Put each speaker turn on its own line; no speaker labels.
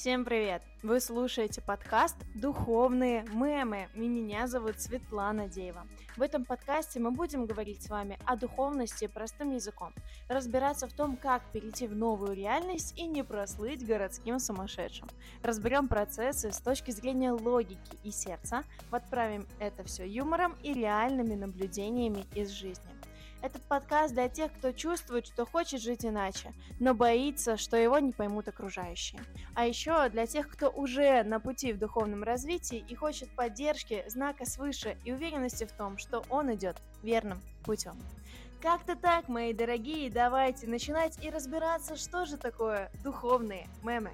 Всем привет! Вы слушаете подкаст «Духовные мемы». Меня зовут Светлана Деева. В этом подкасте мы будем говорить с вами о духовности простым языком, разбираться в том, как перейти в новую реальность и не прослыть городским сумасшедшим. Разберем процессы с точки зрения логики и сердца, подправим это все юмором и реальными наблюдениями из жизни. Этот подкаст для тех, кто чувствует, что хочет жить иначе, но боится, что его не поймут окружающие. А еще для тех, кто уже на пути в духовном развитии и хочет поддержки, знака свыше и уверенности в том, что он идет верным путем. Как-то так, мои дорогие, давайте начинать и разбираться, что же такое духовные мемы.